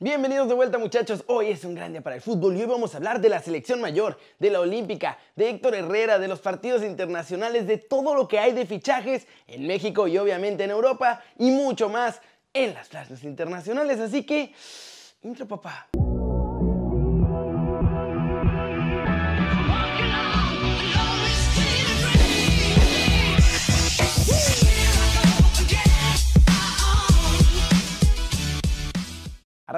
Bienvenidos de vuelta muchachos, hoy es un gran día para el fútbol y hoy vamos a hablar de la selección mayor, de la olímpica, de Héctor Herrera, de los partidos internacionales, de todo lo que hay de fichajes en México y obviamente en Europa y mucho más en las plazas internacionales, así que, intro papá.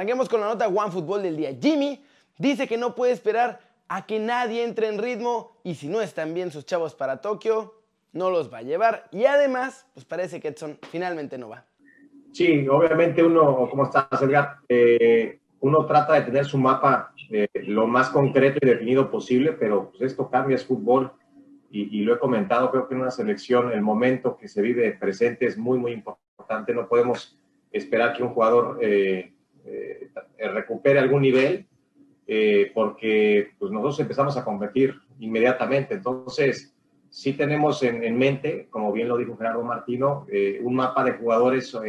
Arranquemos con la nota One Fútbol del día. Jimmy dice que no puede esperar a que nadie entre en ritmo y si no están bien sus chavos para Tokio, no los va a llevar. Y además, pues parece que Edson finalmente no va. Sí, obviamente uno, ¿cómo estás, Edgar? Eh, uno trata de tener su mapa eh, lo más concreto y definido posible, pero pues esto cambia, es fútbol. Y, lo he comentado, creo que en una selección el momento que se vive presente es muy, muy importante. No podemos esperar que un jugador eh, eh, recupere algún nivel, eh, porque pues, nosotros empezamos a competir inmediatamente. Entonces, sí tenemos en, mente, como bien lo dijo Gerardo Martino, eh, un mapa de jugadores o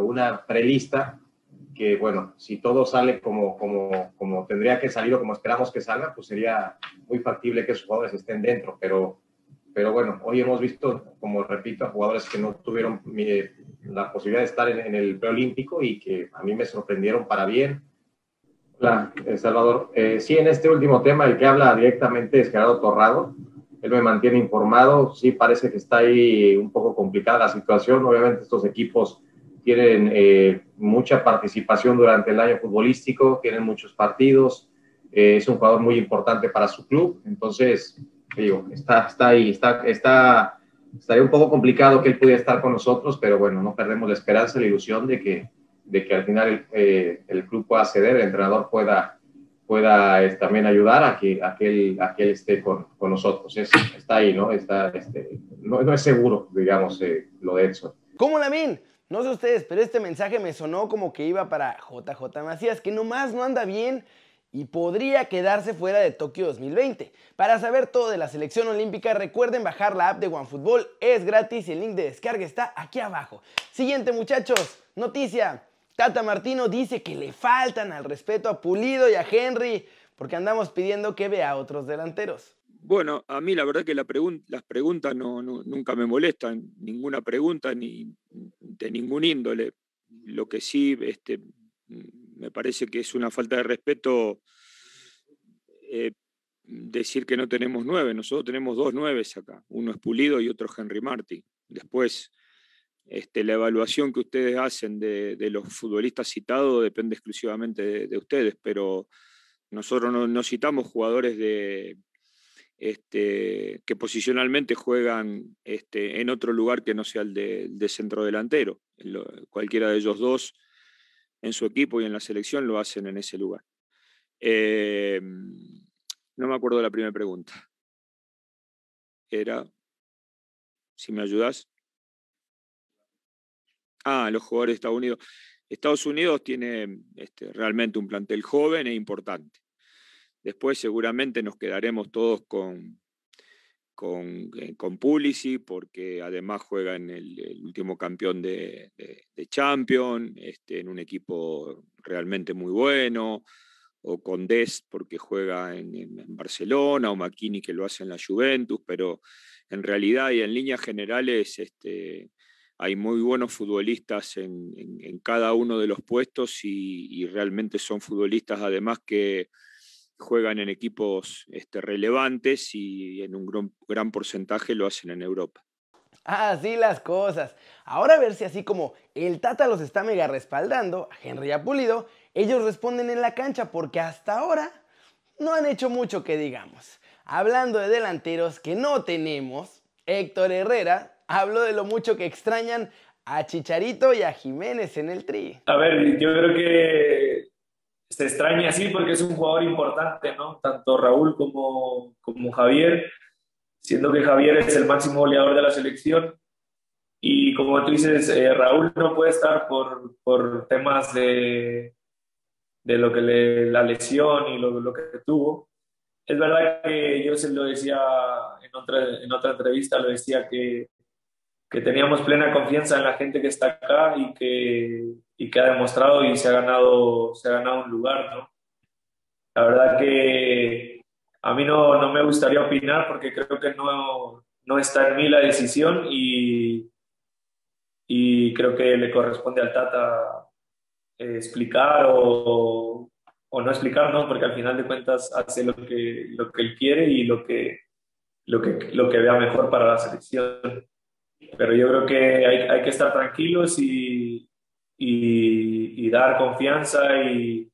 una prelista que, bueno, si todo sale como, como, como tendría que salir o como esperamos que salga, pues sería muy factible que esos jugadores estén dentro, pero pero bueno, hoy hemos visto, como repito, a jugadores que no tuvieron eh, la posibilidad de estar en, el preolímpico y que a mí me sorprendieron para bien. Hola, eh, Salvador. Eh, sí, en este último tema, el que habla directamente es Gerardo Torrado. Él me mantiene informado. Sí, parece que está ahí un poco complicada la situación. Obviamente, estos equipos tienen mucha participación durante el año futbolístico, tienen muchos partidos. es un jugador muy importante para su club. Entonces, digo, está, está ahí, está, está, estaría un poco complicado que él pudiera estar con nosotros, pero bueno, no perdemos la esperanza, la ilusión de que, de que al final el, eh, el club pueda ceder, el entrenador pueda, pueda este, también ayudar a que, a que, él, a que él esté con, con nosotros. Es, está ahí, ¿no? Está, este, no, no, es seguro, digamos, eh, lo de Edson. ¿Cómo la ven? No sé ustedes, pero este mensaje me sonó como que iba para JJ Macías, que nomás no anda bien y podría quedarse fuera de Tokio 2020. Para saber todo de la selección olímpica, recuerden bajar la app de OneFootball, es gratis y el link de descarga está aquí abajo. Siguiente muchachos, noticia. Tata Martino dice que le faltan al respeto a Pulido y a Henry porque andamos pidiendo que vea a otros delanteros. Bueno, a mí la verdad que las preguntas no, nunca me molestan, ninguna pregunta ni de ningún índole. Lo que sí este, me parece que es una falta de respeto eh, decir que no tenemos nueve. Nosotros tenemos dos nueves acá. Uno es Pulido y otro Henry Martin. Después, este, la evaluación que ustedes hacen de, los futbolistas citados depende exclusivamente de, ustedes, pero nosotros no, citamos jugadores de, este, que posicionalmente juegan este, en otro lugar que no sea el de, centro delantero. cualquiera de ellos dos en su equipo y en la selección lo hacen en ese lugar. Eh, no me acuerdo de la primera pregunta. Era, si me ayudas. Ah, los jugadores de Estados Unidos. Estados Unidos tiene este, realmente un plantel joven e importante. Después seguramente nos quedaremos todos con, con, eh, con Pulisic, porque además juega en el, último campeón de, de, Champions, este, en un equipo realmente muy bueno, o con Dest, porque juega en, Barcelona, o Makini, que lo hace en la Juventus, pero en realidad y en líneas generales este, hay muy buenos futbolistas en, cada uno de los puestos y realmente son futbolistas además que juegan en equipos este, relevantes y en un gran, porcentaje lo hacen en Europa. Así las cosas. Ahora a ver si así como el Tata los está mega respaldando, a Henry Apulido, ellos responden en la cancha porque hasta ahora no han hecho mucho que digamos. Hablando de delanteros que no tenemos, Héctor Herrera habló de lo mucho que extrañan a Chicharito y a Jiménez en el tri. A ver, yo creo que se extraña así porque es un jugador importante, ¿no? Tanto Raúl como, como Javier, siendo que Javier es el máximo goleador de la selección. Y como tú dices, eh, Raúl no puede estar por, por temas de, de lo que le, la lesión y lo, lo, que tuvo. Es verdad que yo se lo decía en otra, en otra entrevista, lo decía que que teníamos plena confianza en la gente que está acá y que, y que ha demostrado y se ha ganado, se ha ganado un lugar, ¿no? La verdad que a mí no, no me gustaría opinar porque creo que no, no está en mí la decisión y, y creo que le corresponde al Tata eh, explicar o, o, no explicar, ¿no? Porque al final de cuentas hace lo que, lo que él quiere y lo que, lo, que, lo que vea mejor para la selección. Pero yo creo que hay, hay que estar tranquilos y, y, y dar confianza y,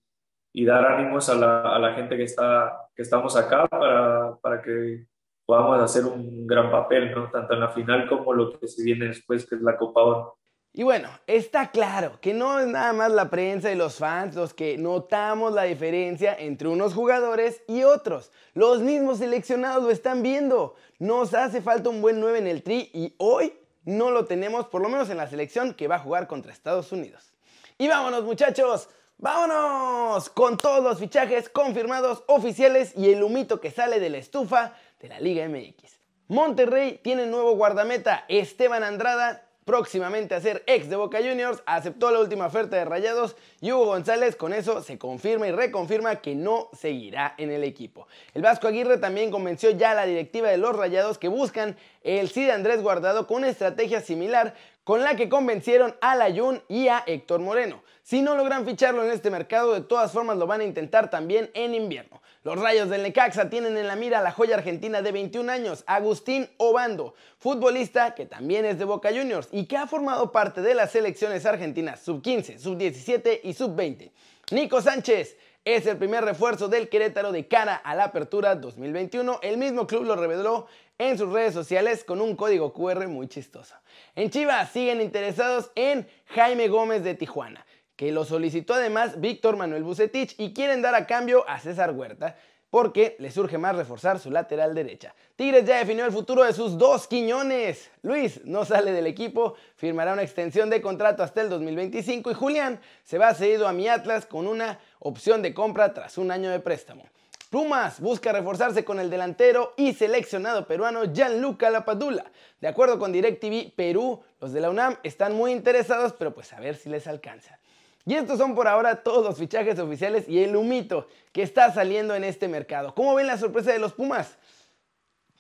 y, dar ánimos a la, a la gente que, está, que estamos acá para, para que podamos hacer un gran papel, ¿no? tanto en la final como lo que se viene después, que es la Copa Oro. Y bueno, está claro que no es nada más la prensa y los fans los que notamos la diferencia entre unos jugadores y otros. Los mismos seleccionados lo están viendo. Nos hace falta un buen 9 en el tri y hoy no lo tenemos, por lo menos en la selección que va a jugar contra Estados Unidos. Y vámonos muchachos, vámonos con todos los fichajes confirmados oficiales y el humito que sale de la estufa de la Liga MX. Monterrey tiene nuevo guardameta, Esteban Andrada, próximamente a ser ex de Boca Juniors, aceptó la última oferta de Rayados y Hugo González con eso se confirma y reconfirma que no seguirá en el equipo. El Vasco Aguirre también convenció ya a la directiva de los Rayados que buscan el sí Andrés Guardado con una estrategia similar con la que convencieron a Layun y a Héctor Moreno. Si no logran ficharlo en este mercado, de todas formas lo van a intentar también en invierno. Los Rayos del Necaxa tienen en la mira a la joya argentina de 21 años, Agustín Obando, futbolista que también es de Boca Juniors y que ha formado parte de las selecciones argentinas sub-15, sub-17 y sub-20. Nico Sánchez es el primer refuerzo del Querétaro de cara a la apertura 2021. El mismo club lo reveló en sus redes sociales con un código QR muy chistoso. En Chivas siguen interesados en Jaime Gómez de Tijuana que lo solicitó además Víctor Manuel Bucetich y quieren dar a cambio a César Huerta porque le surge más reforzar su lateral derecha. Tigres ya definió el futuro de sus dos Quiñones. Luis no sale del equipo, firmará una extensión de contrato hasta el 2025 y Julián se va cedido a mi Atlas con una opción de compra tras un año de préstamo. Pumas busca reforzarse con el delantero y seleccionado peruano Gianluca Lapadula. De acuerdo con DirecTV Perú, los de la UNAM están muy interesados, pero pues a ver si les alcanza. Y estos son por ahora todos los fichajes oficiales y el humito que está saliendo en este mercado. ¿Cómo ven la sorpresa de los Pumas?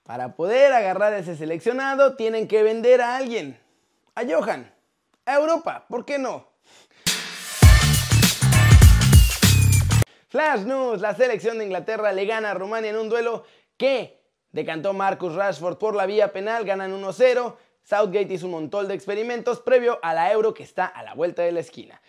Para poder agarrar a ese seleccionado tienen que vender a alguien. A Johan. A Europa. ¿Por qué no? Flash News. La selección de Inglaterra le gana a Rumania en un duelo que decantó Marcus Rashford por la vía penal. Ganan 1-0. Southgate hizo un montón de experimentos previo a la Euro que está a la vuelta de la esquina.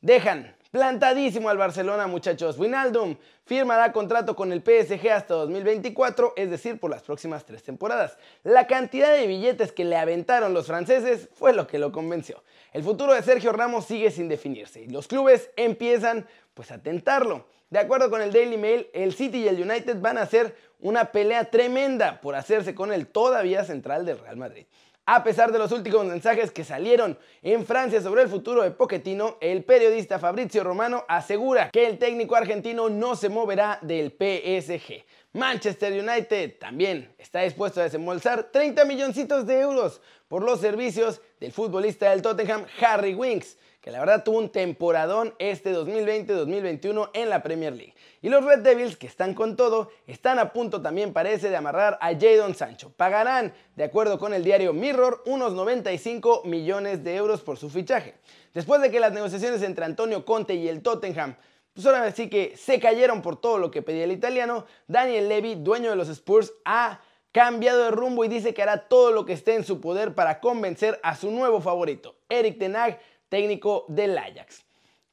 Dejan plantadísimo al Barcelona, muchachos. Winaldum firmará contrato con el PSG hasta 2024, es decir, por las próximas tres temporadas. La cantidad de billetes que le aventaron los franceses fue lo que lo convenció. El futuro de Sergio Ramos sigue sin definirse y los clubes empiezan pues a tentarlo. De acuerdo con el Daily Mail, el City y el United van a hacer una pelea tremenda por hacerse con el todavía central del Real Madrid. A pesar de los últimos mensajes que salieron en Francia sobre el futuro de Pochettino, el periodista Fabrizio Romano asegura que el técnico argentino no se moverá del PSG. Manchester United también está dispuesto a desembolsar 30 milloncitos de euros por los servicios del futbolista del Tottenham Harry Winks que la verdad tuvo un temporadón este 2020-2021 en la Premier League. Y los Red Devils, que están con todo, están a punto también parece de amarrar a Jadon Sancho. Pagarán, de acuerdo con el diario Mirror, unos 95 millones de euros por su fichaje. Después de que las negociaciones entre Antonio Conte y el Tottenham pues ahora sí que se cayeron por todo lo que pedía el italiano, Daniel Levy, dueño de los Spurs, ha cambiado de rumbo y dice que hará todo lo que esté en su poder para convencer a su nuevo favorito, Eric Tenag, técnico del Ajax.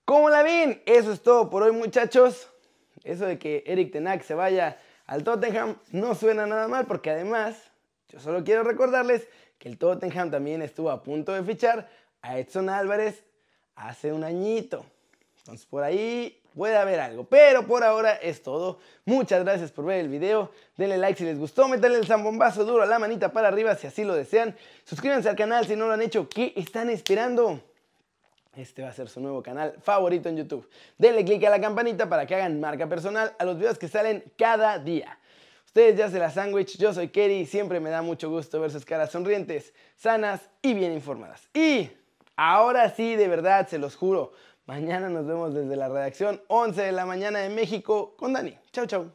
¿Cómo la ven? Eso es todo por hoy, muchachos. Eso de que Eric Tenak se vaya al Tottenham no suena nada mal porque además yo solo quiero recordarles que el Tottenham también estuvo a punto de fichar a Edson Álvarez hace un añito. Entonces por ahí puede haber algo. Pero por ahora es todo. Muchas gracias por ver el video. Denle like si les gustó. Métanle el zambombazo duro a la manita para arriba si así lo desean. Suscríbanse al canal si no lo han hecho. ¿Qué están esperando? Este va a ser su nuevo canal favorito en YouTube. Denle click a la campanita para que hagan marca personal a los videos que salen cada día. Ustedes ya se la sándwich, yo soy Kerry y siempre me da mucho gusto ver sus caras sonrientes, sanas y bien informadas. Y ahora sí, de verdad, se los juro, mañana nos vemos desde la redacción 11 de la mañana de México con Dani. Chau, chau.